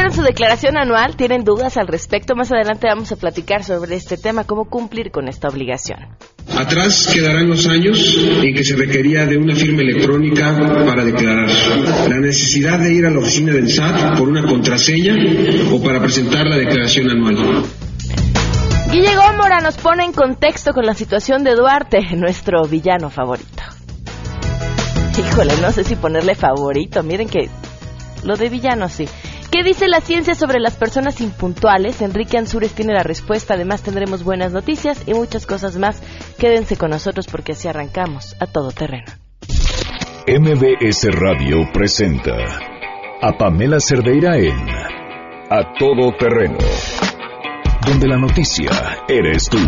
hicieron su declaración anual? ¿Tienen dudas al respecto? Más adelante vamos a platicar sobre este tema, cómo cumplir con esta obligación. Atrás quedarán los años en que se requería de una firma electrónica para declarar. La necesidad de ir a la oficina del SAT por una contraseña o para presentar la declaración anual. Guille Gómora nos pone en contexto con la situación de Duarte, nuestro villano favorito. Híjole, no sé si ponerle favorito. Miren que lo de villano sí. ¿Qué dice la ciencia sobre las personas impuntuales? Enrique Ansures tiene la respuesta. Además tendremos buenas noticias y muchas cosas más. Quédense con nosotros porque así arrancamos a todo terreno. MBS Radio presenta a Pamela Cerdeira en A Todo Terreno, donde la noticia eres tú.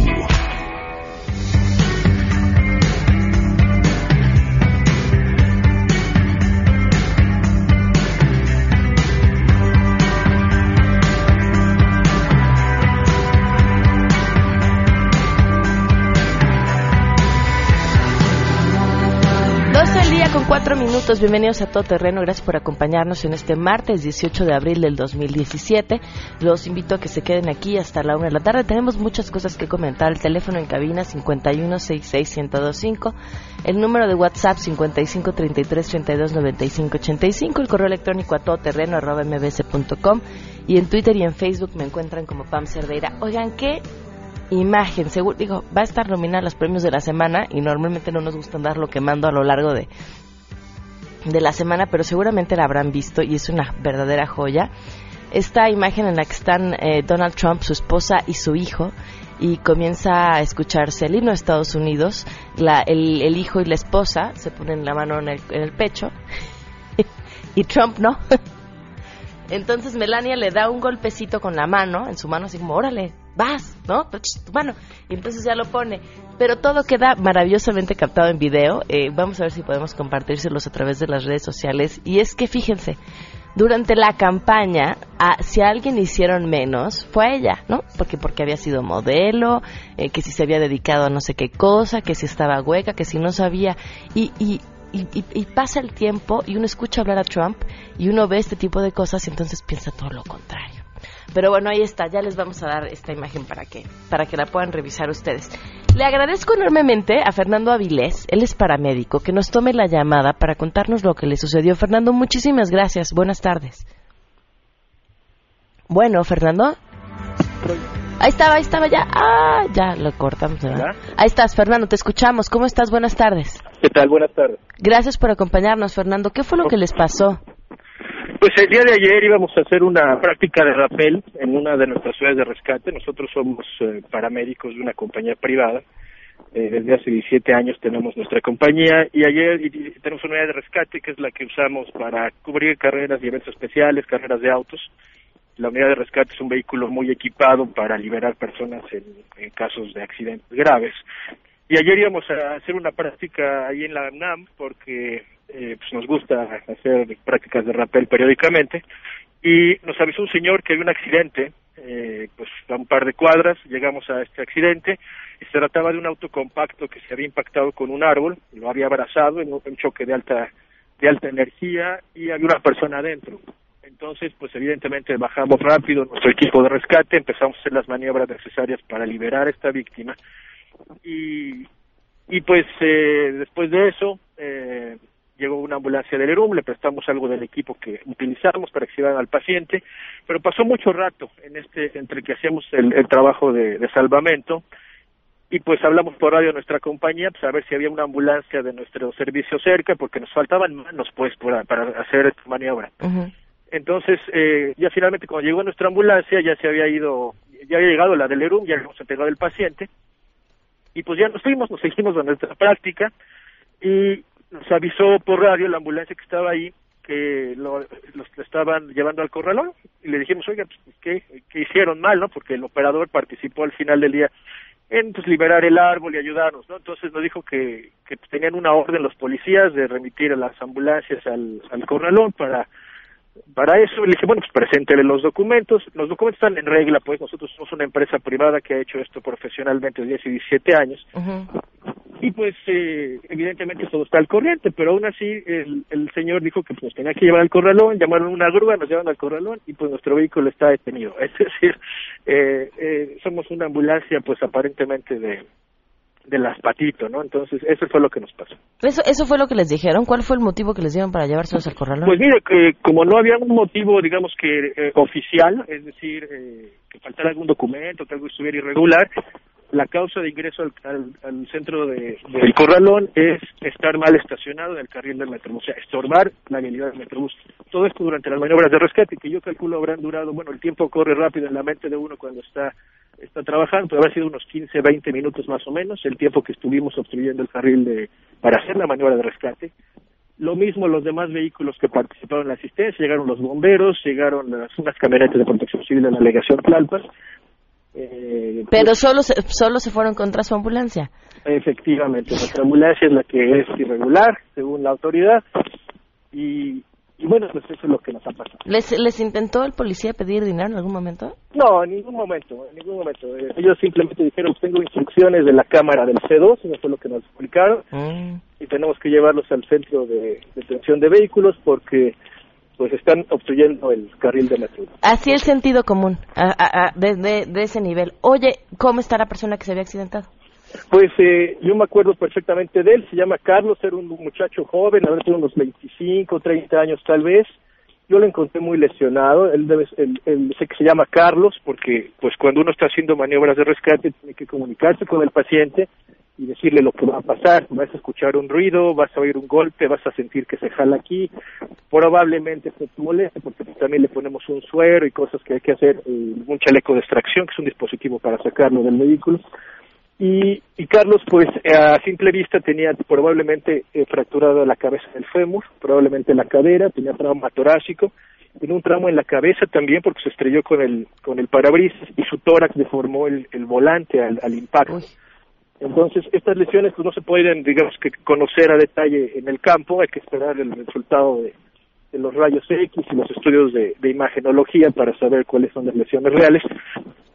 4 minutos. Bienvenidos a Todo Terreno. Gracias por acompañarnos en este martes 18 de abril del 2017. Los invito a que se queden aquí hasta la 1 de la tarde. Tenemos muchas cosas que comentar. El teléfono en cabina 5166125. El número de WhatsApp 5533329585. El correo electrónico a todoterreno arroba. Y en Twitter y en Facebook me encuentran como Pam Cerdeira. Oigan, ¿qué imagen, seguro, digo, va a estar nominada los premios de la semana y normalmente no nos gusta andarlo quemando a lo largo de, de la semana, pero seguramente la habrán visto y es una verdadera joya. Esta imagen en la que están eh, Donald Trump, su esposa y su hijo, y comienza a escucharse el himno de Estados Unidos, la, el, el, hijo y la esposa se ponen la mano en el, en el pecho y Trump no. Entonces Melania le da un golpecito con la mano, en su mano, así como, órale, vas, ¿no? Tu mano. Y entonces ya lo pone. Pero todo queda maravillosamente captado en video. Eh, vamos a ver si podemos compartírselos a través de las redes sociales. Y es que fíjense, durante la campaña, a, si a alguien hicieron menos, fue a ella, ¿no? Porque, porque había sido modelo, eh, que si se había dedicado a no sé qué cosa, que si estaba hueca, que si no sabía. Y, y, y, y, y, pasa el tiempo y uno escucha hablar a Trump y uno ve este tipo de cosas y entonces piensa todo lo contrario. Pero bueno, ahí está, ya les vamos a dar esta imagen para que, para que la puedan revisar ustedes. Le agradezco enormemente a Fernando Avilés, él es paramédico, que nos tome la llamada para contarnos lo que le sucedió. Fernando, muchísimas gracias. Buenas tardes. Bueno, Fernando. Ahí estaba, ahí estaba ya. Ah, ya lo cortamos. ¿verdad? Ahí estás, Fernando, te escuchamos. ¿Cómo estás? Buenas tardes. ¿Qué tal? Buenas tardes. Gracias por acompañarnos, Fernando. ¿Qué fue lo que les pasó? Pues el día de ayer íbamos a hacer una práctica de rappel en una de nuestras ciudades de rescate. Nosotros somos eh, paramédicos de una compañía privada. Eh, desde hace 17 años tenemos nuestra compañía y ayer y, tenemos una unidad de rescate que es la que usamos para cubrir carreras y eventos especiales, carreras de autos. La unidad de rescate es un vehículo muy equipado para liberar personas en casos de accidentes graves. Y ayer íbamos a hacer una práctica ahí en la UNAM porque eh, pues nos gusta hacer prácticas de rappel periódicamente y nos avisó un señor que había un accidente eh, pues a un par de cuadras llegamos a este accidente y se trataba de un auto compacto que se había impactado con un árbol lo había abrazado en un choque de alta de alta energía y había una persona adentro. Entonces pues evidentemente bajamos rápido nuestro equipo de rescate empezamos a hacer las maniobras necesarias para liberar a esta víctima y y pues eh, después de eso eh, llegó una ambulancia del ERUM, le prestamos algo del equipo que utilizamos para que al paciente, pero pasó mucho rato en este entre que hacíamos el, el trabajo de, de, salvamento y pues hablamos por radio a nuestra compañía pues a ver si había una ambulancia de nuestro servicio cerca porque nos faltaban manos pues para, para hacer esta maniobra. Uh -huh. Entonces, eh, ya finalmente cuando llegó nuestra ambulancia ya se había ido, ya había llegado la del ERUM, ya habíamos entregado el paciente y pues ya nos fuimos, nos seguimos de nuestra práctica y nos avisó por radio la ambulancia que estaba ahí que lo, los estaban llevando al corralón y le dijimos, oiga, pues, ¿qué, ¿qué hicieron mal, no? Porque el operador participó al final del día en pues, liberar el árbol y ayudarnos, ¿no? Entonces nos dijo que, que tenían una orden los policías de remitir a las ambulancias al, al corralón para para eso le dije, bueno, pues preséntele los documentos. Los documentos están en regla, pues nosotros somos una empresa privada que ha hecho esto profesionalmente desde hace 17 años. Uh -huh. y pues eh, evidentemente todo está al corriente, pero aún así el, el señor dijo que pues tenía que llevar al corralón, llamaron una grúa, nos llevan al corralón y pues nuestro vehículo está detenido. Es decir, eh, eh, somos una ambulancia pues aparentemente de de las patitos, ¿no? Entonces, eso fue lo que nos pasó. ¿Eso, ¿Eso fue lo que les dijeron? ¿Cuál fue el motivo que les dieron para llevárselos al corralón? Pues mire, que como no había un motivo, digamos que eh, oficial, es decir, eh, que faltara algún documento, que algo estuviera irregular, la causa de ingreso al, al, centro de, del corralón es estar mal estacionado en el carril del metrobús, o sea, estorbar la habilidad del metrobús. Todo esto durante las maniobras de rescate, que yo calculo habrán durado, bueno, el tiempo corre rápido en la mente de uno cuando está está trabajando, puede haber sido unos 15, 20 minutos más o menos, el tiempo que estuvimos obstruyendo el carril de, para hacer la maniobra de rescate. Lo mismo los demás vehículos que participaron en la asistencia, llegaron los bomberos, llegaron las, unas camionetas de protección civil de la delegación Tlalpas, eh, Pero pues, solo se, solo se fueron contra su ambulancia. Efectivamente, nuestra ambulancia es la que es irregular, según la autoridad, y, y bueno, pues eso es lo que nos ha pasado. ¿Les, ¿Les intentó el policía pedir dinero en algún momento? No, en ningún momento, en ningún momento. Eh, ellos simplemente dijeron, tengo instrucciones de la cámara del C2, eso fue lo que nos explicaron, mm. y tenemos que llevarlos al centro de detención de vehículos porque pues están obstruyendo el carril de metro. Así el sentido común, a, de, ese nivel. Oye, ¿cómo está la persona que se había accidentado? Pues eh, yo me acuerdo perfectamente de él, se llama Carlos, era un muchacho joven, habrá tenido unos 25, 30 años tal vez. Yo lo encontré muy lesionado, él, debe, él, sé que se llama Carlos porque pues cuando uno está haciendo maniobras de rescate tiene que comunicarse con el paciente y decirle lo que va a pasar. Vas a escuchar un ruido, vas a oír un golpe, vas a sentir que se jala aquí. Probablemente se te moleste porque también le ponemos un suero y cosas que hay que hacer, un chaleco de extracción, que es un dispositivo para sacarlo del vehículo. Y, y Carlos, pues a simple vista tenía probablemente eh, fracturada la cabeza del fémur, probablemente la cadera, tenía trauma torácico, tenía un trauma en la cabeza también porque se estrelló con el con el parabrisas y su tórax deformó el, el volante al, al impacto. Entonces, estas lesiones pues, no se pueden, digamos, que conocer a detalle en el campo, hay que esperar el resultado de, los rayos X y los estudios de, imagenología para saber cuáles son las lesiones reales,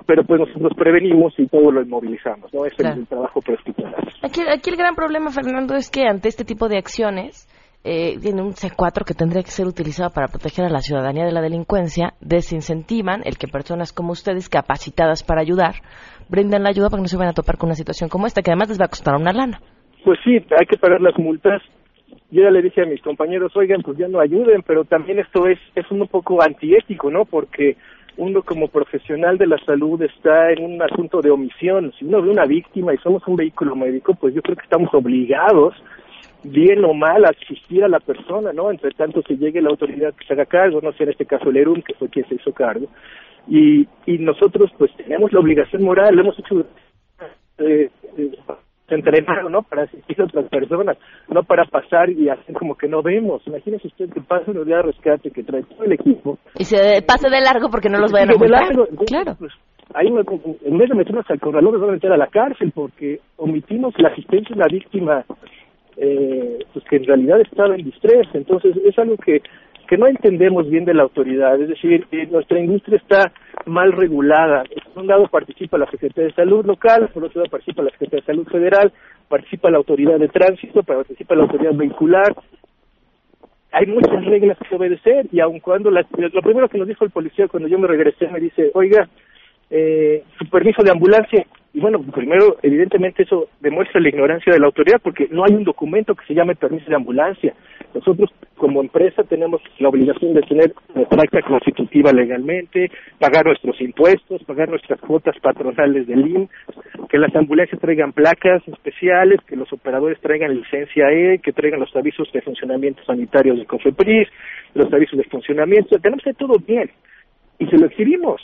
pero pues nosotros prevenimos y todo lo inmovilizamos, ¿no? Es el, trabajo prehospitalario. Aquí, aquí el gran problema, Fernando, es que ante este tipo de acciones, eh, tiene un C4 que tendría que ser utilizado para proteger a la ciudadanía de la delincuencia, desincentivan el que personas como ustedes, capacitadas para ayudar, brinden la ayuda para que no se vayan a topar con una situación como esta, que además les va a costar una lana. Pues sí, hay que pagar las multas. Yo ya le dije a mis compañeros, oigan, pues ya no ayuden, pero también esto es, es un poco antiético, ¿no? Porque uno como profesional de la salud está en un asunto de omisión. Si uno ve una víctima y somos un vehículo médico, pues yo creo que estamos obligados bien o mal asistir a la persona, ¿no? Entre tanto se llegue la autoridad que se haga cargo, no sé, en este caso el ERUM, que fue quien se hizo cargo. Y, y nosotros pues tenemos la obligación moral, lo hemos hecho eh, eh, entrenar, ¿no? Para asistir a otras personas, no para pasar y hacer como que no vemos. Imagínese usted que pasa una unidad de rescate que trae todo el equipo. Y se pase de largo porque no los vayan a multar. claro. Pues, ahí en vez de meternos al corralón nos van a meter a la cárcel porque omitimos la asistencia a la víctima eh, pues que en realidad estaba en distrés. Entonces es algo que, que no entendemos bien de la autoridad. Es decir, nuestra industria está mal regulada. Por un lado participa la Secretaría de Salud local, por otro lado participa la Secretaría de Salud federal, participa la autoridad de tránsito, participa la autoridad vehicular. Hay muchas reglas que obedecer y aun cuando la, lo primero que nos dijo el policía cuando yo me regresé me dice, oiga, eh, su permiso de ambulancia, y bueno, primero, evidentemente eso demuestra la ignorancia de la autoridad porque no hay un documento que se llame permiso de ambulancia. Nosotros como empresa tenemos la obligación de tener acta constitutiva legalmente, pagar nuestros impuestos, pagar nuestras cuotas patronales del IM, que las ambulancias traigan placas especiales, que los operadores traigan licencia E, que traigan los avisos de funcionamiento sanitario de COFEPRIS, los avisos de funcionamiento, tenemos que todo bien y se lo exhibimos.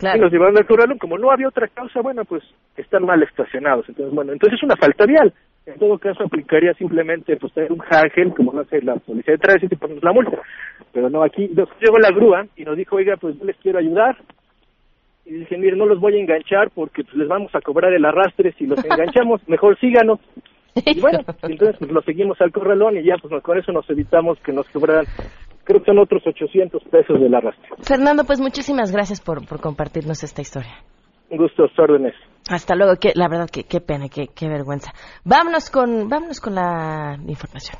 Y nos llevaron al corralón, como no había otra causa, bueno, pues están mal estacionados. Entonces, bueno, entonces es una falta vial. En todo caso, aplicaría simplemente pues tener un hagel, como no hace la policía de tránsito, y ponernos la multa. Pero no, aquí nos llegó la grúa y nos dijo, oiga, pues yo les quiero ayudar. Y dije, mire, no los voy a enganchar porque pues, les vamos a cobrar el arrastre si los enganchamos, mejor síganos. Y bueno, entonces pues lo seguimos al corralón y ya pues con eso nos evitamos que nos cobraran creo que son otros 800 pesos del arrastre. Fernando, pues muchísimas gracias por, por compartirnos esta historia. Un gusto, órdenes. Hasta luego, que, la verdad que qué pena, qué, qué vergüenza. Vámonos con, vámonos con la información.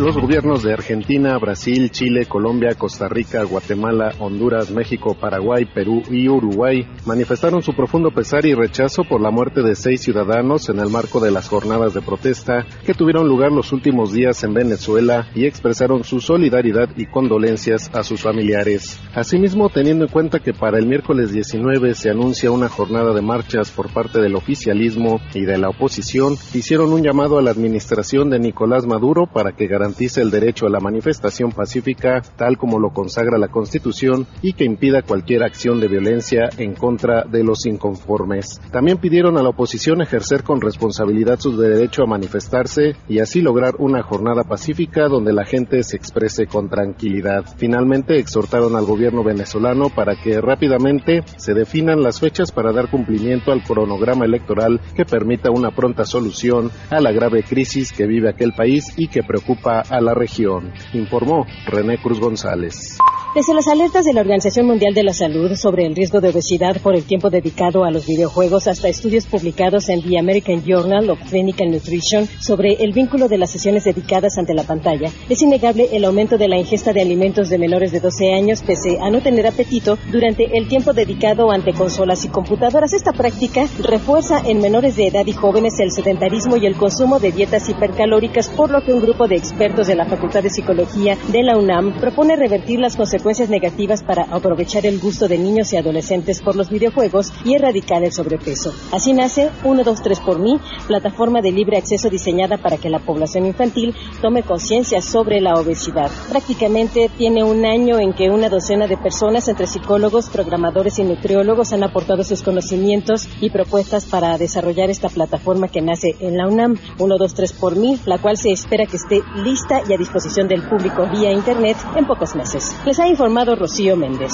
Los gobiernos de Argentina, Brasil, Chile, Colombia, Costa Rica, Guatemala, Honduras, México, Paraguay, Perú y Uruguay manifestaron su profundo pesar y rechazo por la muerte de seis ciudadanos en el marco de las jornadas de protesta que tuvieron lugar los últimos días en Venezuela y expresaron su solidaridad y condolencias a sus familiares. Asimismo, teniendo en cuenta que para el miércoles 19 se anuncia una jornada de marchas por parte del oficialismo y de la oposición, hicieron un llamado a la administración de Nicolás Maduro para que garantice garantice el derecho a la manifestación pacífica tal como lo consagra la Constitución y que impida cualquier acción de violencia en contra de los inconformes. También pidieron a la oposición ejercer con responsabilidad su derecho a manifestarse y así lograr una jornada pacífica donde la gente se exprese con tranquilidad. Finalmente exhortaron al gobierno venezolano para que rápidamente se definan las fechas para dar cumplimiento al cronograma electoral que permita una pronta solución a la grave crisis que vive aquel país y que preocupa a la región, informó René Cruz González. Desde las alertas de la Organización Mundial de la Salud sobre el riesgo de obesidad por el tiempo dedicado a los videojuegos hasta estudios publicados en The American Journal of Clinical Nutrition sobre el vínculo de las sesiones dedicadas ante la pantalla, es innegable el aumento de la ingesta de alimentos de menores de 12 años pese a no tener apetito durante el tiempo dedicado ante consolas y computadoras. Esta práctica refuerza en menores de edad y jóvenes el sedentarismo y el consumo de dietas hipercalóricas, por lo que un grupo de expertos de la Facultad de Psicología de la UNAM propone revertir las consecuencias consecuencias negativas para aprovechar el gusto de niños y adolescentes por los videojuegos y erradicar el sobrepeso. Así nace 123 por mí, plataforma de libre acceso diseñada para que la población infantil tome conciencia sobre la obesidad. Prácticamente tiene un año en que una docena de personas, entre psicólogos, programadores y nutriólogos, han aportado sus conocimientos y propuestas para desarrollar esta plataforma que nace en la UNAM 123 por mí, la cual se espera que esté lista y a disposición del público vía Internet en pocos meses. Les ha informado Rocío Méndez.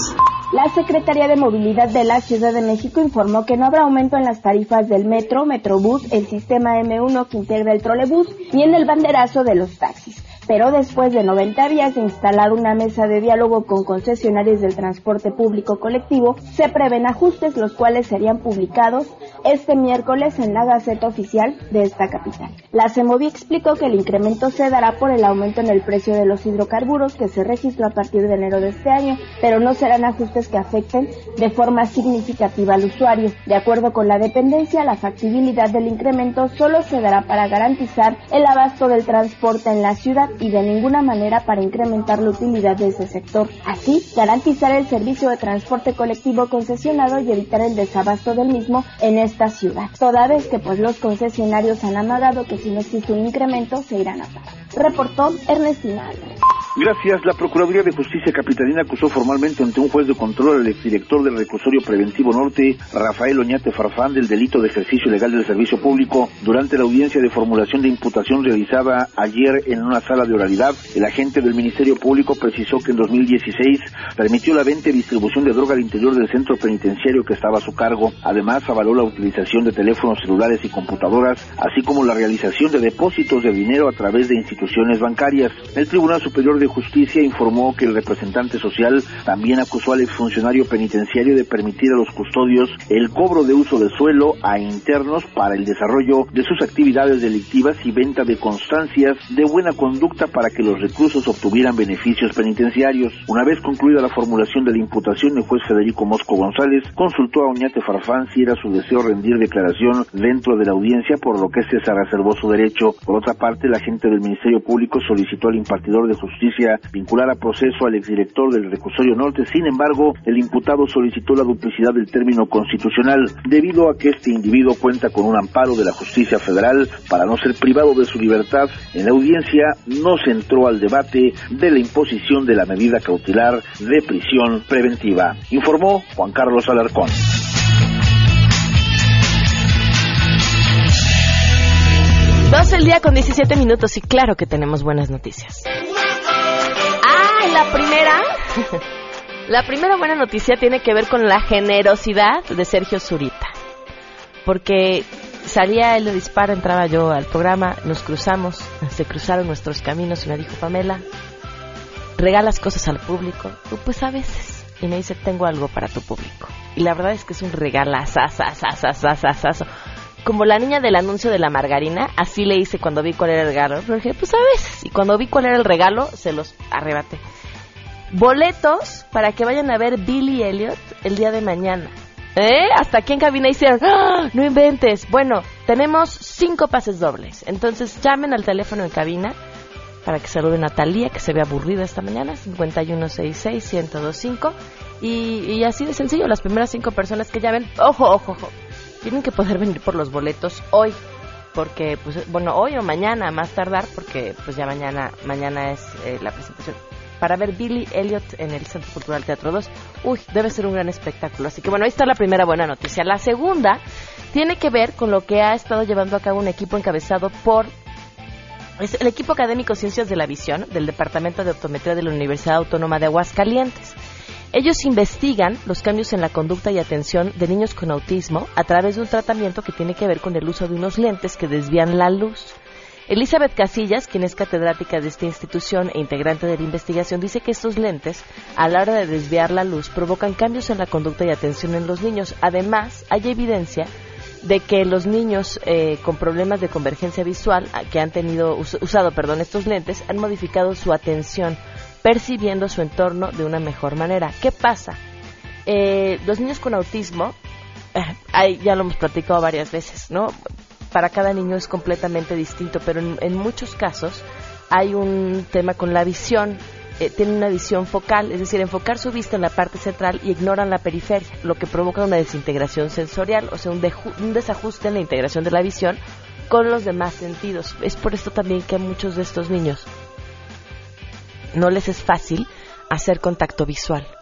La Secretaría de Movilidad de la Ciudad de México informó que no habrá aumento en las tarifas del metro, Metrobús, el sistema M1 que integra el trolebús y en el banderazo de los taxis pero después de 90 días de instalar una mesa de diálogo con concesionarios del transporte público colectivo, se prevén ajustes los cuales serían publicados este miércoles en la Gaceta Oficial de esta capital. La CEMOVI explicó que el incremento se dará por el aumento en el precio de los hidrocarburos que se registró a partir de enero de este año, pero no serán ajustes que afecten de forma significativa al usuario. De acuerdo con la dependencia, la factibilidad del incremento solo se dará para garantizar el abasto del transporte en la ciudad y de ninguna manera para incrementar la utilidad de ese sector. Así, garantizar el servicio de transporte colectivo concesionado y evitar el desabasto del mismo en esta ciudad. Toda vez que pues los concesionarios han amagado que si no existe un incremento se irán a pagar. Reportó Ernestina Álvarez. Gracias. La Procuraduría de Justicia Capitalina acusó formalmente ante un juez de control al exdirector del Reclusorio Preventivo Norte, Rafael Oñate Farfán, del delito de ejercicio ilegal del servicio público. Durante la audiencia de formulación de imputación realizada ayer en una sala de oralidad, el agente del Ministerio Público precisó que en 2016 permitió la venta y distribución de droga al interior del centro penitenciario que estaba a su cargo. Además, avaló la utilización de teléfonos celulares y computadoras, así como la realización de depósitos de dinero a través de instituciones bancarias. El Tribunal Superior de Justicia informó que el representante social también acusó al exfuncionario penitenciario de permitir a los custodios el cobro de uso de suelo a internos para el desarrollo de sus actividades delictivas y venta de constancias de buena conducta para que los reclusos obtuvieran beneficios penitenciarios. Una vez concluida la formulación de la imputación, el juez Federico Mosco González consultó a Oñate Farfán si era su deseo rendir declaración dentro de la audiencia, por lo que se reservó su derecho. Por otra parte, la agente del Ministerio Público solicitó al impartidor de justicia vincular a proceso al exdirector del Recursorio Norte. Sin embargo, el imputado solicitó la duplicidad del término constitucional debido a que este individuo cuenta con un amparo de la justicia federal para no ser privado de su libertad. En la audiencia no se entró al debate de la imposición de la medida cautelar de prisión preventiva, informó Juan Carlos Alarcón. Dos el día con 17 minutos y claro que tenemos buenas noticias la primera, la primera buena noticia tiene que ver con la generosidad de Sergio Zurita. Porque salía él de disparo, entraba yo al programa, nos cruzamos, se cruzaron nuestros caminos y me dijo, Pamela, ¿Regalas cosas al público? Tú, pues a veces. Y me dice, tengo algo para tu público. Y la verdad es que es un regalazazazazazazazo. Como la niña del anuncio de la margarina, así le hice cuando vi cuál era el regalo. Pero dije, pues a veces. Y cuando vi cuál era el regalo, se los arrebaté. Boletos para que vayan a ver Billy Elliot el día de mañana. ¿Eh? Hasta aquí en cabina hicieron, ¡Ah! no inventes. Bueno, tenemos cinco pases dobles. Entonces llamen al teléfono en cabina para que saluden a Talía, que se ve aburrida esta mañana, 5166-1025. Y, y así de sencillo, las primeras cinco personas que llamen, ojo, ojo, ojo, tienen que poder venir por los boletos hoy. Porque, pues, bueno, hoy o mañana, más tardar, porque pues ya mañana, mañana es eh, la presentación para ver Billy Elliot en el Centro Cultural Teatro 2. Uy, debe ser un gran espectáculo. Así que bueno, ahí está la primera buena noticia. La segunda tiene que ver con lo que ha estado llevando a cabo un equipo encabezado por es el equipo académico Ciencias de la Visión del Departamento de Optometría de la Universidad Autónoma de Aguascalientes. Ellos investigan los cambios en la conducta y atención de niños con autismo a través de un tratamiento que tiene que ver con el uso de unos lentes que desvían la luz. Elizabeth Casillas, quien es catedrática de esta institución e integrante de la investigación, dice que estos lentes, a la hora de desviar la luz, provocan cambios en la conducta y atención en los niños. Además, hay evidencia de que los niños eh, con problemas de convergencia visual que han tenido usado perdón estos lentes han modificado su atención percibiendo su entorno de una mejor manera. Qué pasa eh, los niños con autismo eh, ya lo hemos platicado varias veces no para cada niño es completamente distinto, pero en, muchos casos hay un tema con la visión. Eh, tienen una visión focal, es decir, enfocar su vista en la parte central y ignoran la periferia, lo que provoca una desintegración sensorial, o sea, un, un desajuste en la integración de la visión con los demás sentidos. Es por esto también que a muchos de estos niños no les es fácil hacer contacto visual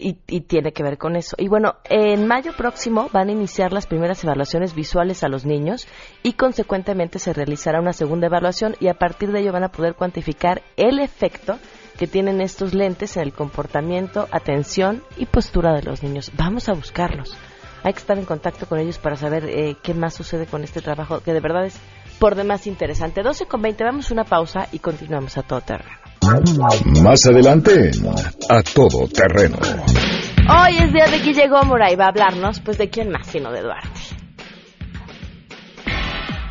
y, tiene que ver con eso. Y bueno, en mayo próximo van a iniciar las primeras evaluaciones visuales a los niños y consecuentemente se realizará una segunda evaluación y a partir de ello van a poder cuantificar el efecto que tienen estos lentes en el comportamiento, atención y postura de los niños. Vamos a buscarlos. Hay que estar en contacto con ellos para saber eh, qué más sucede con este trabajo, que de verdad es por demás interesante. 12 con 20, vamos una pausa y continuamos a todo terreno. Más adelante, a todo terreno. Hoy es día de Guille Gómora y va a hablarnos, pues, de quién más sino de Duarte.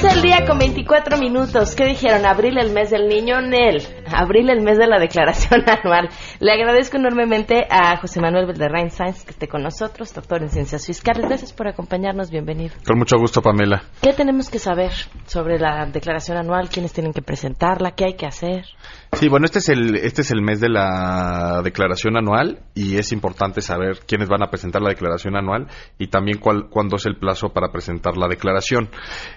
12 el día con 24 minutos. ¿Qué dijeron? Abril el mes del niño, Nel. Abril el mes de la declaración anual. Le agradezco enormemente a José Manuel Valderrain Sáenz que esté con nosotros, doctor en ciencias fiscales. Gracias por acompañarnos. Bienvenido. Con mucho gusto, Pamela. ¿Qué tenemos que saber sobre la declaración anual? ¿Quiénes tienen que presentarla? ¿Qué hay que hacer? Sí, bueno, este es el este es el mes de la declaración anual y es importante saber quiénes van a presentar la declaración anual y también cuál, cuándo es el plazo para presentar la declaración.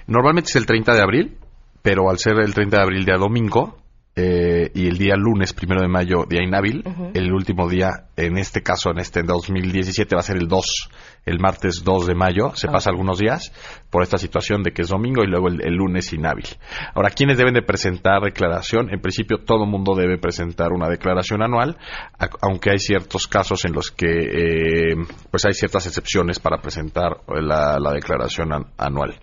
Normalmente es el 30 de abril, pero al ser el 30 de abril día domingo, eh, y el día lunes, primero de mayo, día inhábil. El último día, en este caso, en este 2017, va a ser el 2, el martes 2 de mayo. Se pasa algunos días por esta situación de que es domingo y luego el, lunes inhábil. Ahora, ¿quiénes deben de presentar declaración? En principio, todo mundo debe presentar una declaración anual, aunque hay ciertos casos en los que, eh, pues hay ciertas excepciones para presentar la, declaración anual.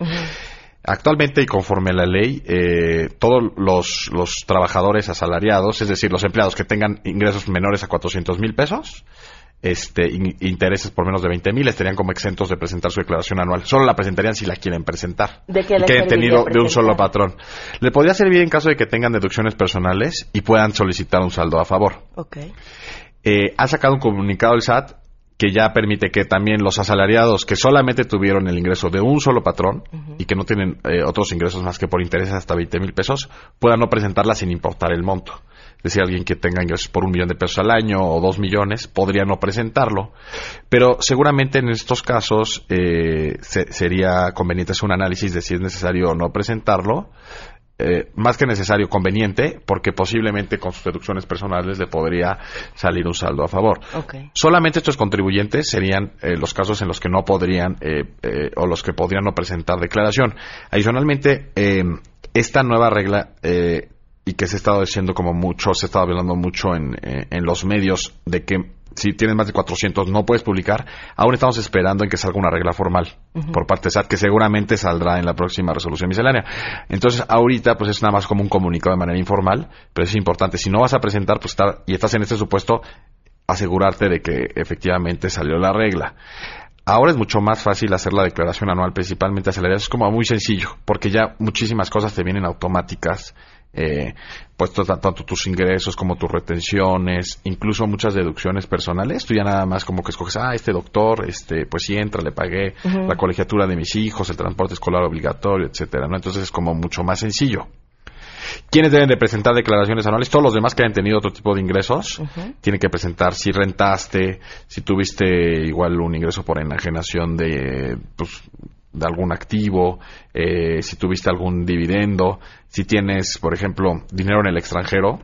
Actualmente y conforme a la ley, eh, todos los, los, trabajadores asalariados, es decir, los empleados que tengan ingresos menores a 400 mil pesos, este, intereses por menos de 20 mil, estarían como exentos de presentar su declaración anual. Solo la presentarían si la quieren presentar. ¿De que hayan tenido de un solo patrón. Le podría servir en caso de que tengan deducciones personales y puedan solicitar un saldo a favor. Okay. Eh, ha sacado un comunicado el SAT que ya permite que también los asalariados que solamente tuvieron el ingreso de un solo patrón y que no tienen eh, otros ingresos más que por intereses hasta 20 mil pesos, puedan no presentarla sin importar el monto. Es decir, alguien que tenga ingresos por un millón de pesos al año o dos millones podría no presentarlo. Pero seguramente en estos casos eh, sería conveniente hacer un análisis de si es necesario o no presentarlo eh, más que necesario, conveniente, porque posiblemente con sus deducciones personales le podría salir un saldo a favor. Solamente estos contribuyentes serían eh, los casos en los que no podrían eh, o los que podrían no presentar declaración. Adicionalmente, esta nueva regla y que se ha estado diciendo como mucho, se ha estado hablando mucho en, en los medios de que si tienes más de 400 no puedes publicar. Aún estamos esperando en que salga una regla formal por parte de SAT, que seguramente saldrá en la próxima resolución miscelánea. Entonces, ahorita, pues es nada más como un comunicado de manera informal, pero es importante. Si no vas a presentar, pues estar, y estás en este supuesto, asegurarte de que efectivamente salió la regla. Ahora es mucho más fácil hacer la declaración anual, principalmente aceleradas. Es como muy sencillo, porque ya muchísimas cosas te vienen automáticas eh, pues tanto tus ingresos como tus retenciones, incluso muchas deducciones personales. Tú ya nada más como que escoges, ah, este doctor, este, pues sí entra, le pagué la colegiatura de mis hijos, el transporte escolar obligatorio, etcétera, ¿no? Entonces es como mucho más sencillo. ¿Quiénes deben de presentar declaraciones anuales? Todos los demás que hayan tenido otro tipo de ingresos tienen que presentar si rentaste, si tuviste igual un ingreso por enajenación de, pues, de algún activo, eh, si tuviste algún dividendo, si tienes, por ejemplo, dinero en el extranjero,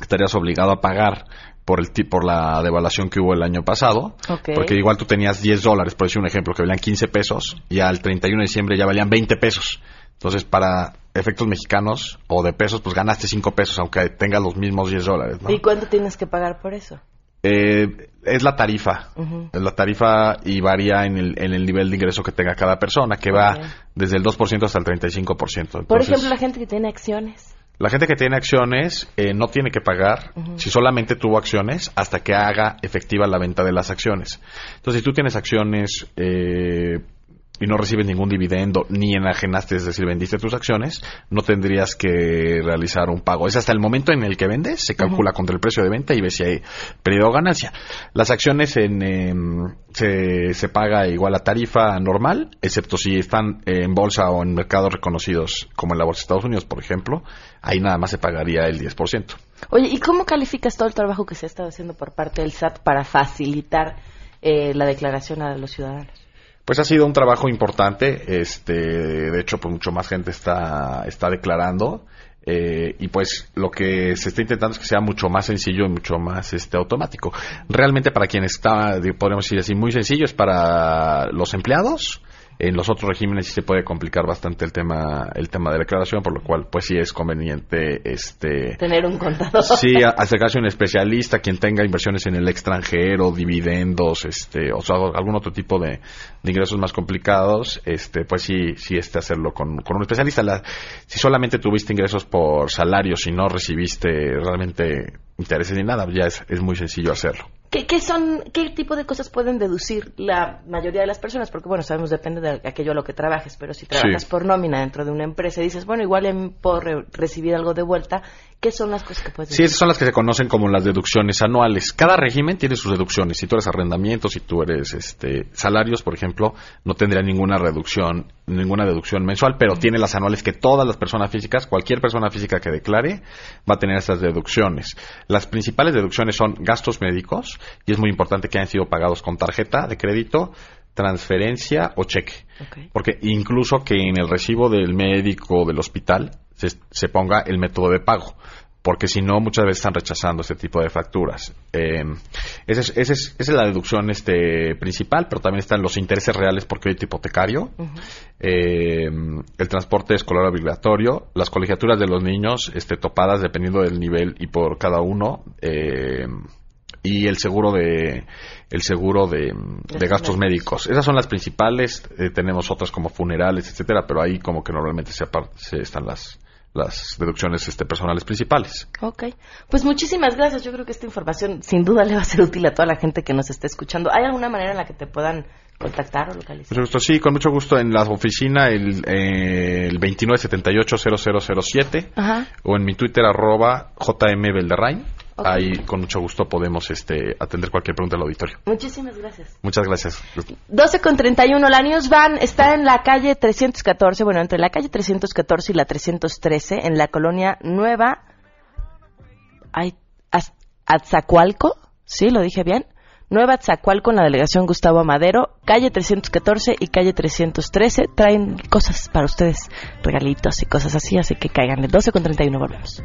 estarías obligado a pagar por el por la devaluación que hubo el año pasado, porque igual tú tenías 10 dólares, por decir un ejemplo, que valían 15 pesos, y al 31 de diciembre ya valían 20 pesos. Entonces, para efectos mexicanos o de pesos, pues ganaste 5 pesos, aunque tengas los mismos 10 dólares. ¿Y cuánto tienes que pagar por eso? Eh, es la tarifa. Es la tarifa y varía en el, en el nivel de ingreso que tenga cada persona, que va desde el 2% hasta el 35%. Por ejemplo, la gente que tiene acciones. La gente que tiene acciones eh, no tiene que pagar si solamente tuvo acciones hasta que haga efectiva la venta de las acciones. Entonces, si tú tienes acciones eh, y no recibes ningún dividendo ni enajenaste, es decir, vendiste tus acciones, no tendrías que realizar un pago. Es hasta el momento en el que vendes, se calcula contra el precio de venta y ves si hay periodo o ganancia. Las acciones en, em, se, se, paga igual a tarifa normal, excepto si están en bolsa o en mercados reconocidos como en la bolsa de Estados Unidos, por ejemplo, ahí nada más se pagaría el 10%. Oye, ¿y cómo calificas todo el trabajo que se ha estado haciendo por parte del SAT para facilitar eh, la declaración a los ciudadanos? Pues ha sido un trabajo importante, este, de hecho, pues mucho más gente está, está declarando. Eh, y pues lo que se está intentando es que sea mucho más sencillo y mucho más este automático. Realmente para quien está, podemos decir así, muy sencillo es para los empleados, en los otros regímenes sí se puede complicar bastante el tema el tema de declaración, por lo cual pues sí es conveniente este tener un contador. Sí, acercarse a un especialista, quien tenga inversiones en el extranjero, dividendos, este, o sea, algún otro tipo de, ingresos más complicados, este, pues sí, sí este hacerlo con, con un especialista. si solamente tuviste ingresos por salarios y no recibiste realmente intereses ni nada, ya es, es muy sencillo hacerlo. ¿Qué, son, ¿Qué tipo de cosas pueden deducir la mayoría de las personas? Porque, bueno, sabemos, depende de aquello a lo que trabajes, pero si trabajas por nómina dentro de una empresa y dices, bueno, igual em, puedo recibir algo de vuelta, ¿Qué son las cosas que puedes Sí, esas son las que se conocen como las deducciones anuales. Cada régimen tiene sus deducciones. Si tú eres arrendamiento, si tú eres este, salarios, por ejemplo, no tendría ninguna reducción, ninguna deducción mensual, pero tiene las anuales que todas las personas físicas, cualquier persona física que declare, va a tener esas deducciones. Las principales deducciones son gastos médicos, y es muy importante que hayan sido pagados con tarjeta de crédito, transferencia o cheque. Porque incluso que en el recibo del médico del hospital se, ponga el método de pago porque si no muchas veces están rechazando este tipo de facturas. Eh, esa, es, la deducción este, principal, pero también están los intereses reales por crédito hipotecario, eh, el transporte escolar obligatorio, las colegiaturas de los niños este, topadas dependiendo del nivel y por cada uno. Eh, y el seguro de el seguro de, gastos médicos. Esas son las principales. tenemos otras como funerales, etcétera, pero ahí como que normalmente se, se están las las deducciones este, personales principales. Ok, pues muchísimas gracias. Yo creo que esta información sin duda le va a ser útil a toda la gente que nos está escuchando. ¿Hay alguna manera en la que te puedan contactar o localizar? sí, con mucho gusto en la oficina el, eh, el 2978-0007 o en mi Twitter arroba Ahí con mucho gusto podemos este, atender cualquier pregunta del auditorio. Muchísimas gracias. Muchas gracias. 12 con 31, la News Van está en la calle 314, bueno, entre la calle 314 y la 313, en la colonia Nueva Atzacualco, ¿sí? ¿Lo dije bien? Nueva Tzacual con la delegación Gustavo Madero, calle 314 y calle 313. Traen cosas para ustedes, regalitos y cosas así, así que cáiganle. 12 con 31 volvemos.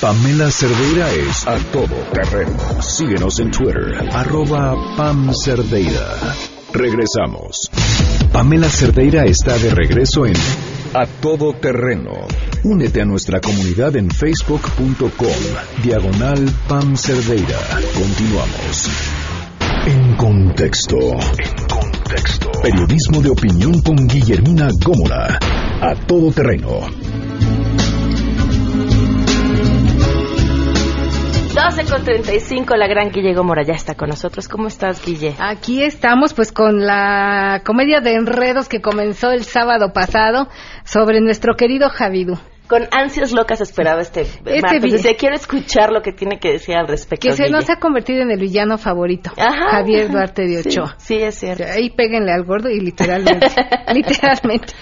Pamela Cerdeira es a todo terreno. Síguenos en Twitter, arroba Pam Cerdeira. Regresamos. Pamela Cerdeira está de regreso en A Todo Terreno. Únete a nuestra comunidad en facebook.com, diagonal Pam Cerdeira. Continuamos. En contexto. En contexto. Periodismo de opinión con Guillermina Gómora. A Todo Terreno. 12 con 35, la gran Guille Gómora ya está con nosotros. ¿Cómo estás, Guille? Aquí estamos pues con la comedia de enredos que comenzó el sábado pasado sobre nuestro querido Javidú con ansias locas esperaba este, este martes. quiero escuchar lo que tiene que decir al respecto. Que se nos ha convertido en el villano favorito, Javier Duarte de Ochoa. Sí, es cierto. Ahí péguenle al gordo y literalmente, literalmente.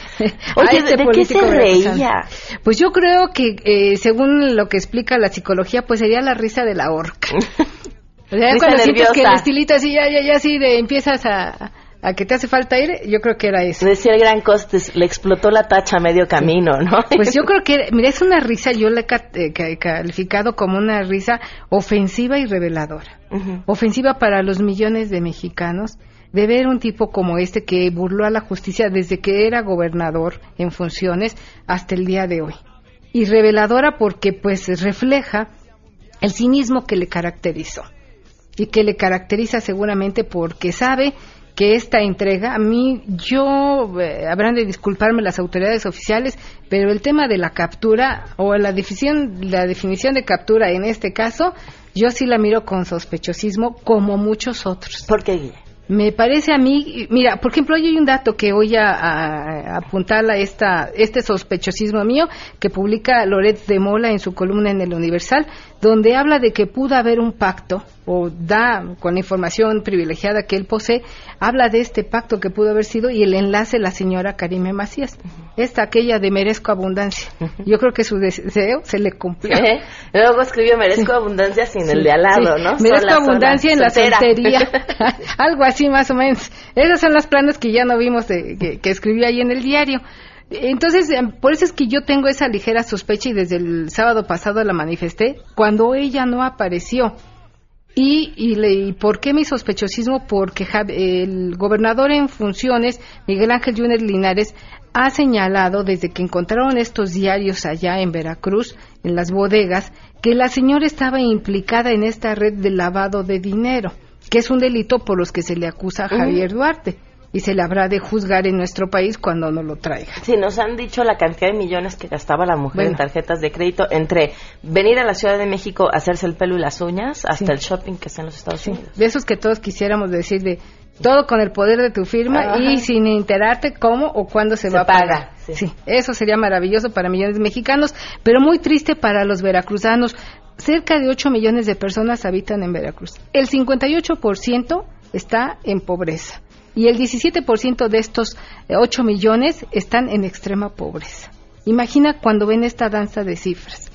Oye, este ¿de qué se reía? Pues yo creo que, eh, según lo que explica la psicología, pues sería la risa de la horca. O sea, cuando sientes que el estilito así, ya, ya, ya, así de empiezas a a que te hace falta aire, yo creo que era eso. Decía el gran Costes, le explotó la tacha a medio camino, ¿no? Pues yo creo que, mira, es una risa, yo la he eh, calificado como una risa ofensiva y reveladora. Ofensiva para los millones de mexicanos de ver un tipo como este que burló a la justicia desde que era gobernador en funciones hasta el día de hoy. Y reveladora porque pues refleja el cinismo que le caracterizó y que le caracteriza seguramente porque sabe que esta entrega, a mí, yo, eh, habrán de disculparme las autoridades oficiales, pero el tema de la captura o la definición, la definición de captura en este caso, yo sí la miro con sospechosismo como muchos otros. ¿Por qué, me parece a mí, mira, por ejemplo, hay un dato que voy a, apuntar a esta, este sospechosismo mío que publica Loret de Mola en su columna en el Universal, donde habla de que pudo haber un pacto, o da con la información privilegiada que él posee, habla de este pacto que pudo haber sido y el enlace la señora Karime Macías. Esta, aquella de merezco abundancia. Yo creo que su deseo se le cumplió. Luego escribió merezco abundancia sin el de al lado, ¿no? Merezco abundancia en la soltería. Algo así más o menos. Esos son los planes que ya no vimos de, que, que escribió ahí en el diario. Entonces, em, por eso es que yo tengo esa ligera sospecha y desde el sábado pasado la manifesté, cuando ella no apareció. Y, y, le, por qué mi sospechosismo? Porque el gobernador en funciones, Miguel Ángel Júnior Linares, ha señalado desde que encontraron estos diarios allá en Veracruz, en las bodegas, que la señora estaba implicada en esta red de lavado de dinero, que es un delito por los que se le acusa a Javier Duarte y se le habrá de juzgar en nuestro país cuando no lo traiga. Sí, nos han dicho la cantidad de millones que gastaba la mujer en tarjetas de crédito entre venir a la Ciudad de México a hacerse el pelo y las uñas hasta el shopping que está en los Estados Unidos. De esos que todos quisiéramos decir de todo con el poder de tu firma y sin enterarte cómo o cuándo se, va a pagar. Sí. eso sería maravilloso para millones de mexicanos, pero muy triste para los veracruzanos. Cerca de 8 millones de personas habitan en Veracruz. El 58% está en pobreza y el 17% de estos 8 eh, millones están en extrema pobreza. Imagina cuando ven esta danza de cifras.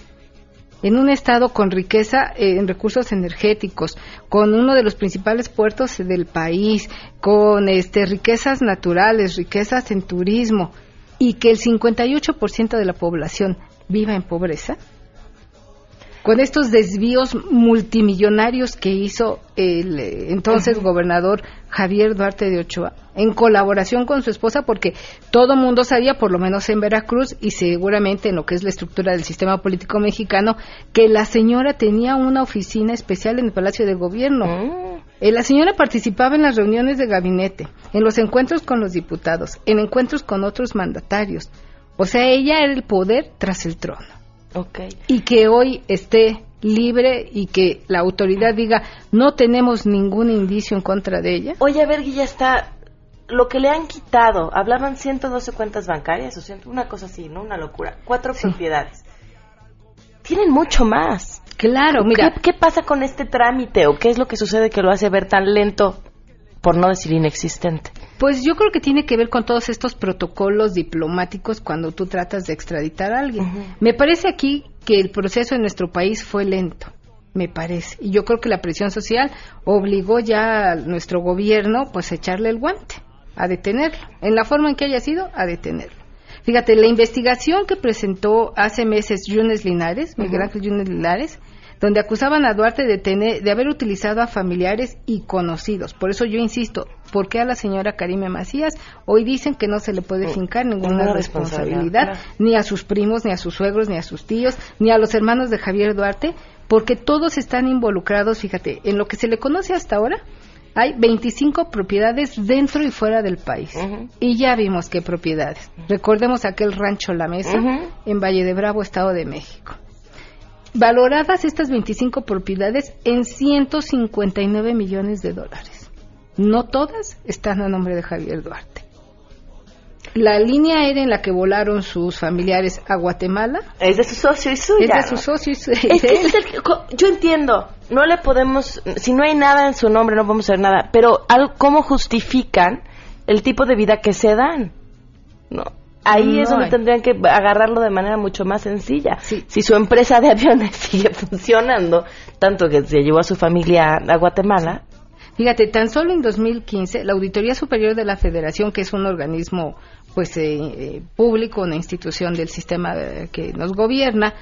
En un estado con riqueza eh, en recursos energéticos, con uno de los principales puertos del país, con este, riquezas naturales, riquezas en turismo, y que el 58% de la población viva en pobreza, con estos desvíos multimillonarios que hizo el eh, entonces gobernador Javier Duarte de Ochoa, en colaboración con su esposa, porque todo mundo sabía, por lo menos en Veracruz y seguramente en lo que es la estructura del sistema político mexicano, que la señora tenía una oficina especial en el Palacio de Gobierno. Mm. Eh, la señora participaba en las reuniones de gabinete, en los encuentros con los diputados, en encuentros con otros mandatarios. O sea, ella era el poder tras el trono. Y que hoy esté libre y que la autoridad diga no tenemos ningún indicio en contra de ella. Oye, a ver, ya está lo que le han quitado, hablaban 112 cuentas bancarias, o sea, una cosa así, ¿no? Una locura. Cuatro propiedades. Tienen mucho más. Claro, mira. ¿Qué, pasa con este trámite o qué es lo que sucede que lo hace ver tan lento, por no decir inexistente? Pues yo creo que tiene que ver con todos estos protocolos diplomáticos cuando tú tratas de extraditar a alguien. Me parece aquí que el proceso en nuestro país fue lento me parece. Y yo creo que la presión social obligó ya a nuestro gobierno pues a echarle el guante, a detenerlo, en la forma en que haya sido, a detenerlo. Fíjate, la investigación que presentó hace meses Yunes Linares, Miguel Ángel Yunes Linares, donde acusaban a Duarte de, tener, de haber utilizado a familiares y conocidos. Por eso yo insisto, ¿por qué a la señora Karime Macías hoy dicen que no se le puede fincar ninguna responsabilidad, ni a sus primos, ni a sus suegros, ni a sus tíos, ni a los hermanos de Javier Duarte? Porque todos están involucrados, fíjate, en lo que se le conoce hasta ahora, hay 25 propiedades dentro y fuera del país. Y ya vimos qué propiedades. Recordemos aquel rancho La Mesa en Valle de Bravo, Estado de México. Valoradas estas 25 propiedades en 159 millones de dólares. No todas están a nombre de Javier Duarte. La línea aérea en la que volaron sus familiares a Guatemala es de su socio y suya. Es de su socio y suya. yo entiendo, no le podemos, si no hay nada en su nombre no podemos hacer nada, pero ¿cómo justifican el tipo de vida que se dan? No, ahí es donde tendrían que agarrarlo de manera mucho más sencilla. Si su empresa de aviones sigue funcionando, tanto que se llevó a su familia a Guatemala. Fíjate, tan solo en 2015, la Auditoría Superior de la Federación, que es un organismo pues eh, eh, público, una institución del sistema eh, que nos gobierna,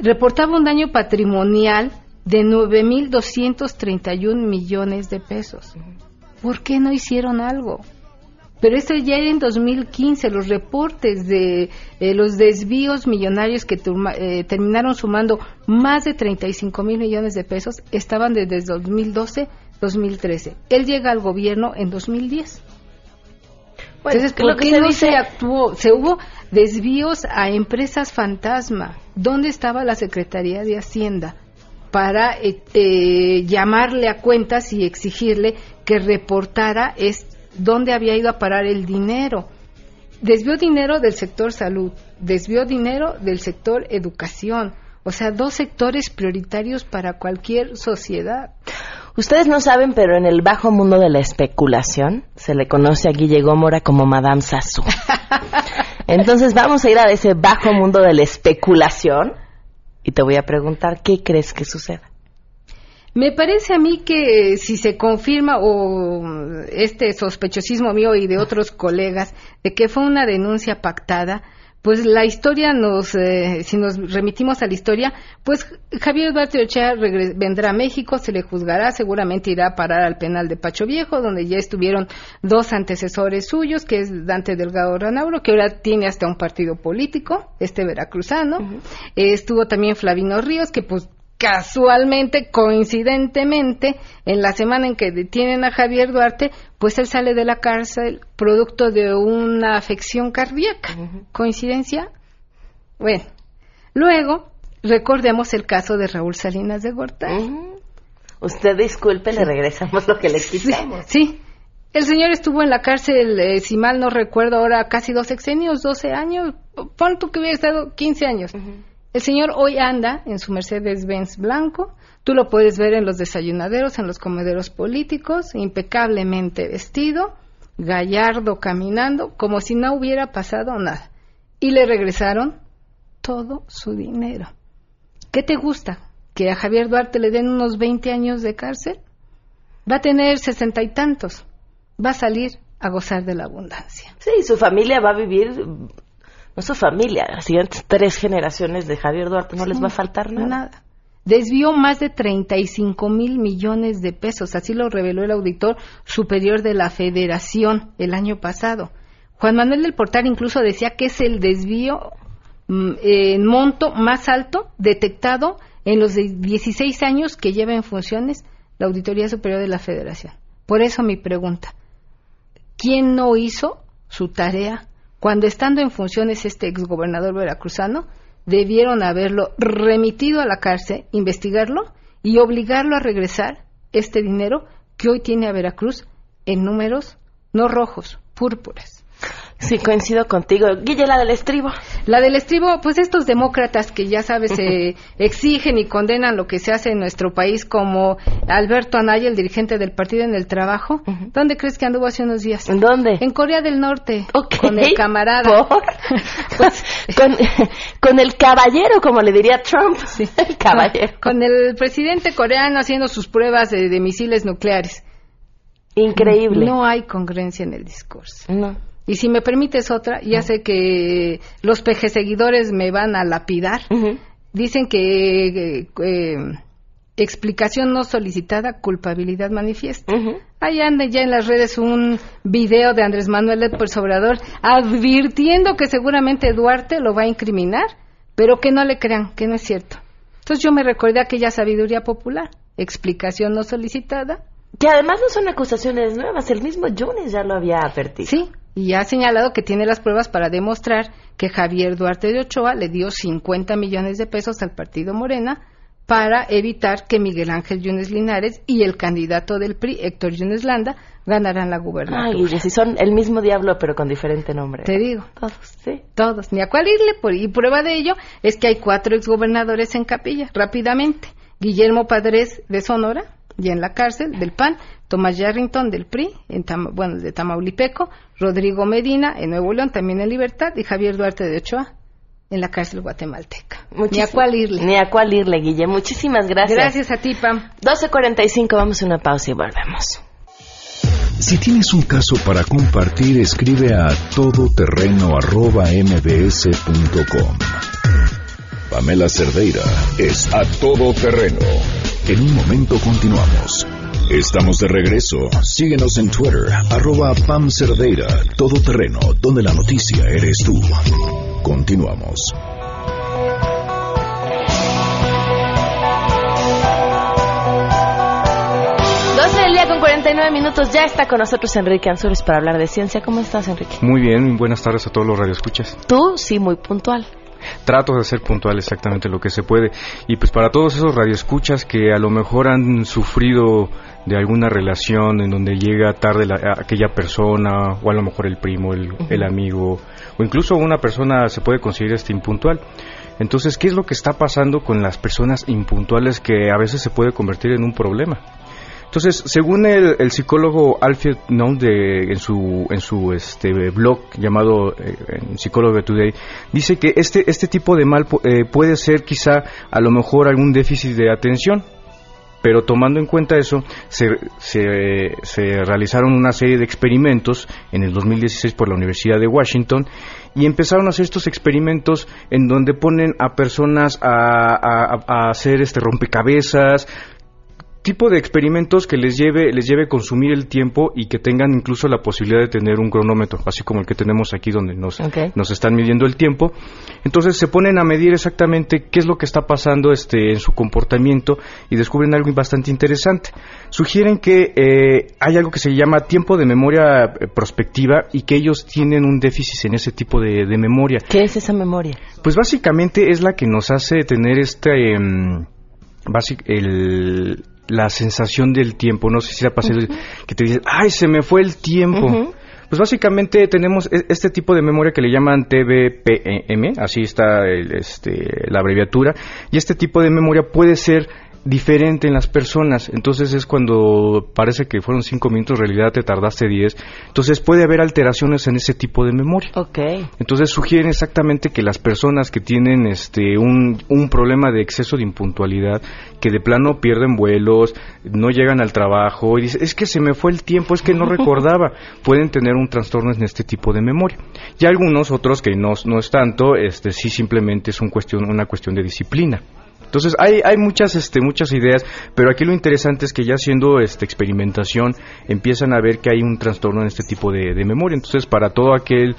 reportaba un daño patrimonial de 9.231 millones de pesos. ¿Por qué no hicieron algo? Pero esto ya era en 2015, los reportes de los desvíos millonarios que terminaron sumando más de 35 mil millones de pesos estaban desde 2012-2013. Él llega al gobierno en 2010. Entonces, ¿por qué no se actuó? Se hubo desvíos a empresas fantasma. ¿Dónde estaba la Secretaría de Hacienda? para eh, eh, llamarle a cuentas y exigirle que reportara es dónde había ido a parar el dinero. Desvió dinero del sector salud, desvió dinero del sector educación, o sea, dos sectores prioritarios para cualquier sociedad. Ustedes no saben, pero en el bajo mundo de la especulación se le conoce a Guille Gómora como Madame Sassou. Entonces vamos a ir a ese bajo mundo de la especulación y te voy a preguntar qué crees que suceda. Me parece a mí que si se confirma o este sospechosismo mío y de otros colegas de que fue una denuncia pactada, pues la historia nos, eh, si nos remitimos a la historia, pues Javier Duarte Ochea vendrá a México, se le juzgará, seguramente irá a parar al penal de Pacho Viejo, donde ya estuvieron dos antecesores suyos, que es Dante Delgado Ranauro, que ahora tiene hasta un partido político, este veracruzano. estuvo también Flavino Ríos, que pues casualmente, coincidentemente, en la semana en que detienen a Javier Duarte, pues él sale de la cárcel producto de una afección cardíaca. ¿Coincidencia? Bueno, luego recordemos el caso de Raúl Salinas de Gortari. Usted disculpe, le regresamos lo que le quitamos. Sí, El señor estuvo en la cárcel, eh, si mal no recuerdo, ahora casi dos sexenios, doce años, pon tú que hubiera estado quince años. El señor hoy anda en su Mercedes-Benz blanco. Tú lo puedes ver en los desayunaderos, en los comederos políticos, impecablemente vestido, gallardo caminando, como si no hubiera pasado nada. Y le regresaron todo su dinero. ¿Qué te gusta? ¿Que a Javier Duarte le den unos 20 años de cárcel? Va a tener sesenta y tantos. Va a salir a gozar de la abundancia. Sí, su familia va a vivir no su familia, las siguientes tres generaciones de Javier Duarte no les va a faltar nada. nada. Desvió más de 35 mil millones de pesos, así lo reveló el auditor superior de la Federación el año pasado. Juan Manuel del Portal incluso decía que es el desvío mm, en monto más alto detectado en los 16 años que lleva en funciones la Auditoría Superior de la Federación. Por eso mi pregunta, ¿quién no hizo su tarea cuando estando en funciones este exgobernador veracruzano, debieron haberlo remitido a la cárcel, investigarlo y obligarlo a regresar este dinero que hoy tiene a Veracruz en números no rojos, púrpuras. Sí, coincido contigo. Guille, la del estribo. La del estribo, pues estos demócratas que ya sabes se exigen y condenan lo que se hace en nuestro país, como Alberto Anaya, el dirigente del Partido en el Trabajo. ¿Dónde crees que anduvo hace unos días? ¿En dónde? En Corea del Norte. Con el camarada. Pues, con, el caballero, como le diría Trump. Sí. El caballero. Con, el presidente coreano haciendo sus pruebas de, de misiles nucleares. Increíble. No hay congruencia en el discurso. No. Y si me permites otra, ya sé que los peje seguidores me van a lapidar. Dicen que eh, explicación no solicitada, culpabilidad manifiesta. Ahí anda ya en las redes un video de Andrés Manuel López Obrador advirtiendo que seguramente Duarte lo va a incriminar, pero que no le crean, que no es cierto. Entonces yo me recordé aquella sabiduría popular, explicación no solicitada. Que además no son acusaciones nuevas, el mismo Jones ya lo había advertido. Sí, y ha señalado que tiene las pruebas para demostrar que Javier Duarte de Ochoa le dio 50 millones de pesos al partido Morena para evitar que Miguel Ángel Yunes Linares y el candidato del PRI, Héctor Yunes Landa, ganaran la gubernatura. Ay, si son el mismo diablo pero con diferente nombre. Te digo. Todos, sí. Todos. Ni a cuál irle. Por, y prueba de ello es que hay cuatro exgobernadores en capilla, rápidamente. Guillermo Padres de Sonora, ya en la cárcel, del PAN, Tomás Yarrington del PRI, en bueno, de Tamaulipeco, Rodrigo Medina en Nuevo León, también en libertad, y Javier Duarte de Ochoa en la cárcel guatemalteca. ni a cuál irle. Ni a cuál irle, Guille. Muchísimas gracias. Gracias a ti, Pam. 12.45, vamos a una pausa y volvemos. Si tienes un caso para compartir, escribe a todoterreno.mbs.com. Pamela Cerdeira es a todoterreno. En un momento continuamos. Estamos de regreso. Síguenos en Twitter, arroba Pam Cerdeira, todo terreno, donde la noticia eres tú. Continuamos. 12 del día con 49 minutos. Ya está con nosotros Enrique Ansures para hablar de ciencia. ¿Cómo estás, Enrique? Muy bien, buenas tardes a todos los radioescuchas. Tú, sí, muy puntual trato de ser puntual exactamente lo que se puede. Y pues para todos esos radioescuchas que a lo mejor han sufrido de alguna relación en donde llega tarde aquella persona, o a lo mejor el primo, el, el, amigo, o incluso una persona se puede considerar este impuntual. Entonces, ¿qué es lo que está pasando con las personas impuntuales que a veces se puede convertir en un problema? Entonces, según el, psicólogo Alfred Noll en su, en su este, blog llamado eh, Psicólogo Today, dice que este, este tipo de mal eh, puede ser quizá a lo mejor algún déficit de atención, pero tomando en cuenta eso, se, se, realizaron una serie de experimentos en el 2016 por la Universidad de Washington y empezaron a hacer estos experimentos en donde ponen a personas a, a hacer este rompecabezas, tipo de experimentos que les lleve les lleve consumir el tiempo y que tengan incluso la posibilidad de tener un cronómetro, así como el que tenemos aquí donde nos, nos están midiendo el tiempo. Entonces se ponen a medir exactamente qué es lo que está pasando este, en su comportamiento y descubren algo bastante interesante. Sugieren que eh, hay algo que se llama tiempo de memoria eh, prospectiva y que ellos tienen un déficit en ese tipo de, memoria. ¿Qué es esa memoria? Pues básicamente es la que nos hace tener este... Em, el, la sensación del tiempo. No sé si ha pasado que te dices, ay, se me fue el tiempo. Pues básicamente tenemos e, este tipo de memoria que le llaman TBPM, así está este, la abreviatura, y este tipo de memoria puede ser diferente en las personas. Entonces es cuando parece que fueron cinco minutos, en realidad te tardaste diez. Entonces puede haber alteraciones en ese tipo de memoria. Okay. Entonces sugieren exactamente que las personas que tienen este un, un problema de exceso de impuntualidad, que de plano pierden vuelos, no llegan al trabajo y dicen, es que se me fue el tiempo, es que no recordaba, pueden tener un trastorno en este tipo de memoria. Y algunos otros que no, no es tanto, este sí simplemente es un cuestión, una cuestión de disciplina. Entonces hay, hay muchas, este, muchas ideas, pero aquí lo interesante es que ya haciendo esta experimentación empiezan a ver que hay un trastorno en este tipo de, memoria. Entonces para todo aquel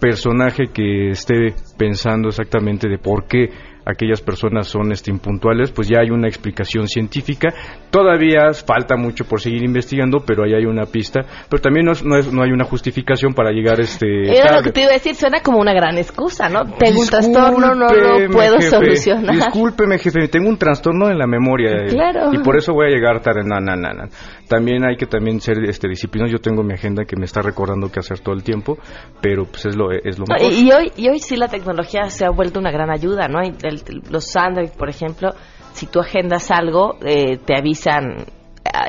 personaje que esté pensando exactamente de por qué aquellas personas son este, impuntuales, pues ya hay una explicación científica. Todavía falta mucho por seguir investigando, pero ahí hay una pista. Pero también no, no, hay una justificación para llegar este. Era lo que te iba a decir, suena como una gran excusa, ¿no? Tengo un trastorno, no lo puedo solucionar. Discúlpeme, jefe, tengo un trastorno en la memoria. Claro. Y por eso voy a llegar tarde. No, no, no, no. También hay que también ser este, disciplinados. Yo tengo mi agenda que me está recordando qué hacer todo el tiempo, pero pues es lo, es lo mejor. Y, hoy, y hoy sí la tecnología se ha vuelto una gran ayuda, ¿no? los Android, por ejemplo, si tú agendas algo, eh, te avisan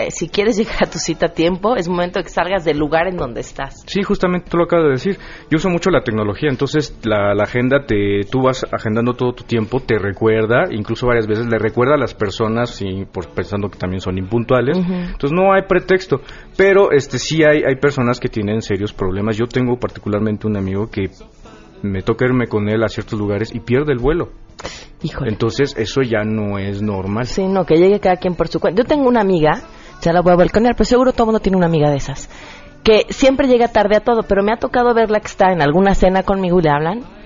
si quieres llegar a tu cita a tiempo, es momento de que salgas del lugar en donde estás. Sí, justamente tú lo acabas de decir. Yo uso mucho la tecnología, entonces la, agenda, te, tú vas agendando todo tu tiempo, te recuerda, incluso varias veces le recuerda a las personas, y por, pensando que también son impuntuales. Entonces no hay pretexto, pero este sí hay, hay personas que tienen serios problemas. Yo tengo particularmente un amigo que me toca irme con él a ciertos lugares y pierde el vuelo. Híjole. Entonces, eso ya no es normal. Sí, no, que llegue cada quien por su cuenta. Yo tengo una amiga, ya la voy a balconear, pero seguro todo mundo tiene una amiga de esas, que siempre llega tarde a todo, pero me ha tocado verla que está en alguna cena conmigo y le hablan.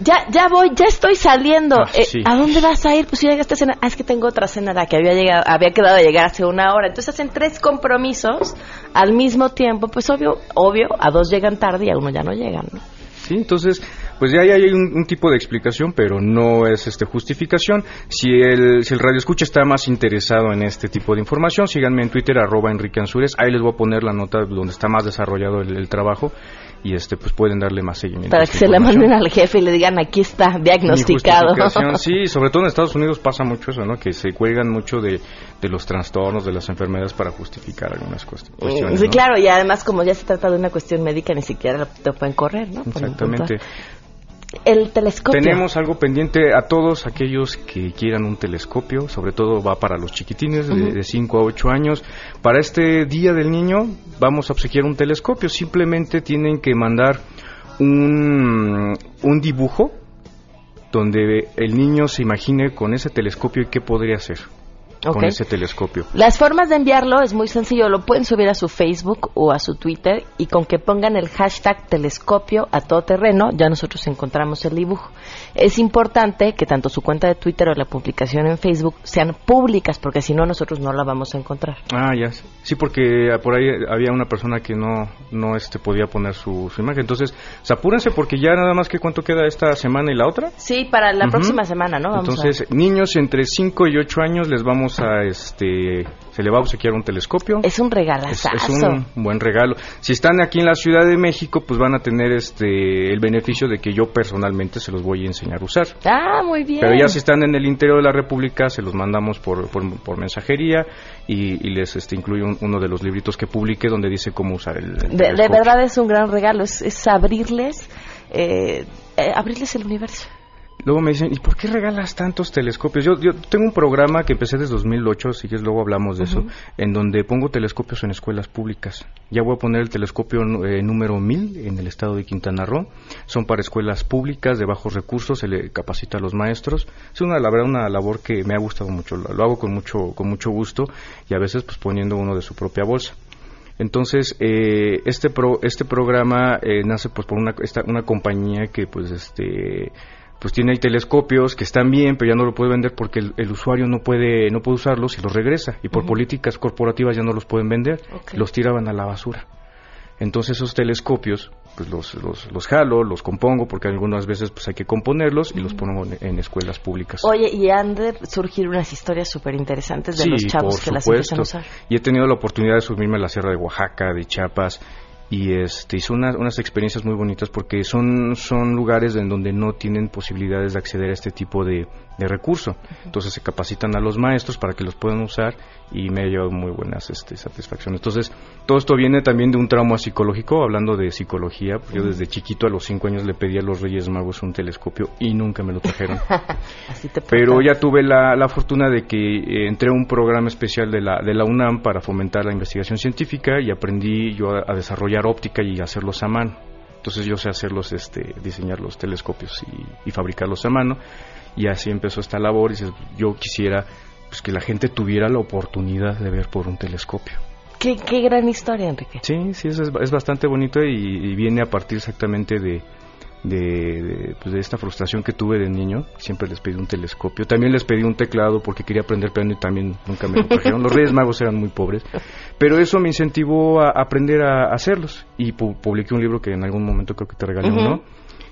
Ya, ya voy, ya estoy saliendo. Ah, eh, ¿A dónde vas a ir? Pues si llega esta cena. Ah, es que tengo otra cena la que había llegado, había quedado de llegar hace una hora. Entonces hacen tres compromisos al mismo tiempo. Pues obvio, obvio, a dos llegan tarde y a uno ya no llegan, ¿no? Sí, entonces, pues ya hay un, tipo de explicación, pero no es este justificación. Si el, si el radio escucha está más interesado en este tipo de información, síganme en Twitter, arroba Enrique Ansures. Ahí les voy a poner la nota donde está más desarrollado el trabajo y este pues pueden darle más seguimiento. Para que se la manden al jefe y le digan aquí está diagnosticado. sí, sobre todo en Estados Unidos pasa mucho eso, ¿no? Que se cuelgan mucho de, de los trastornos, de las enfermedades para justificar algunas cuestiones. Sí, claro, y además como ya se trata de una cuestión médica ni siquiera te pueden correr, ¿no? Exactamente el telescopio. Tenemos algo pendiente a todos aquellos que quieran un telescopio, sobre todo va para los chiquitines de 5 a 8 años. Para este Día del Niño vamos a obsequiar un telescopio, simplemente tienen que mandar un, un dibujo donde el niño se imagine con ese telescopio y qué podría hacer con ese telescopio. Las formas de enviarlo es muy sencillo, lo pueden subir a su Facebook o a su Twitter y con que pongan el hashtag telescopio a todo terreno, ya nosotros encontramos el dibujo. Es importante que tanto su cuenta de Twitter o la publicación en Facebook sean públicas, porque si no nosotros no la vamos a encontrar. Ah, ya. Sí, porque por ahí había una persona que no, no este, podía poner su, imagen. Entonces, apúrense porque ya nada más que cuánto queda esta semana y la otra. Sí, para la próxima semana, ¿no? Entonces, niños entre 5 y 8 años les vamos este, se le va a obsequiar un telescopio. Es un regalazo. Es, un buen regalo. Si están aquí en la Ciudad de México, pues van a tener este, el beneficio de que yo personalmente se los voy a enseñar a usar. Ah, muy bien. Pero ya si están en el interior de la República, se los mandamos por, por, mensajería y, les este, incluye uno de los libritos que publique donde dice cómo usar el. de, verdad es un gran regalo, es, abrirles, eh, eh, abrirles el universo. Luego me dicen, ¿y por qué regalas tantos telescopios? Yo, yo tengo un programa que empecé desde 2008, así que luego hablamos de eso, en donde pongo telescopios en escuelas públicas. Ya voy a poner el telescopio eh, número 1000 en el estado de Quintana Roo. Son para escuelas públicas de bajos recursos, se le capacita a los maestros. Es una, la verdad, una labor que me ha gustado mucho. Lo, hago con mucho, con mucho gusto y a veces pues poniendo uno de su propia bolsa. Entonces, eh, este, pro, este programa eh, nace pues por una, esta, una compañía que pues este pues tiene telescopios que están bien, pero ya no lo puede vender porque el, usuario no puede no puede usarlos y los regresa y por políticas corporativas ya no los pueden vender, los tiraban a la basura. Entonces esos telescopios, pues los, los, los, jalo, los compongo, porque algunas veces pues hay que componerlos y los pongo en, escuelas públicas. Oye, y han de surgir unas historias súper interesantes de los chavos que las empiezan a usar. Y he tenido la oportunidad de subirme a la Sierra de Oaxaca, de Chiapas, y este hizo unas experiencias muy bonitas porque son son lugares en donde no tienen posibilidades de acceder a este tipo de, de recurso. Entonces se capacitan a los maestros para que los puedan usar y me ha llevado muy buenas este, satisfacciones. Entonces todo esto viene también de un trauma psicológico hablando de psicología. Yo desde chiquito a los cinco años le pedí a los Reyes Magos un telescopio y nunca me lo trajeron. Pero ya tuve la, la fortuna de que eh, entré a un programa especial de la de la UNAM para fomentar la investigación científica y aprendí yo a desarrollar óptica y hacerlos a mano. Entonces yo sé hacerlos, este, diseñar los telescopios y, fabricarlos a mano. Y así empezó esta labor. Y yo quisiera pues, que la gente tuviera la oportunidad de ver por un telescopio. Qué, gran historia, Enrique. Sí, sí, es, es bastante bonito y, viene a partir exactamente de, de, pues de, esta frustración que tuve de niño. Siempre les pedí un telescopio. También les pedí un teclado porque quería aprender piano y también nunca me lo trajeron. Los Reyes Magos eran muy pobres. Pero eso me incentivó a aprender a hacerlos. Y publiqué un libro que en algún momento creo que te regalé uno.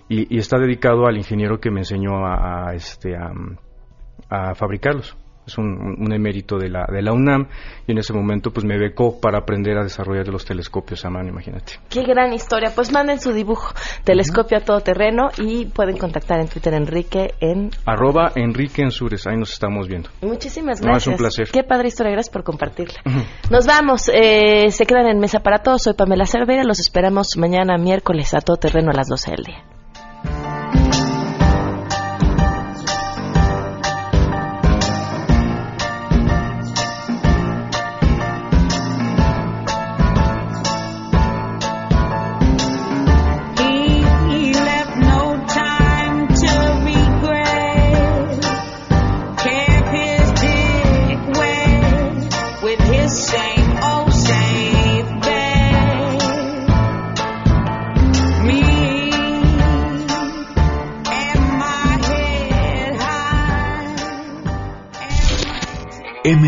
Y, está dedicado al ingeniero que me enseñó a, a este, a fabricarlos es un, emérito de la, de la UNAM y en ese momento pues me becó para aprender a desarrollar los telescopios a mano, imagínate. Qué gran historia, pues manden su dibujo, telescopio a todo terreno y pueden contactar en Twitter Enrique en... Arroba Enrique Ensures, ahí nos estamos viendo. Muchísimas gracias. es un placer. Qué padre historia, gracias por compartirla. Nos vamos, eh, se quedan en Mesa para Todos, soy Pamela Cervera, los esperamos mañana miércoles a todo terreno a las 12 del día.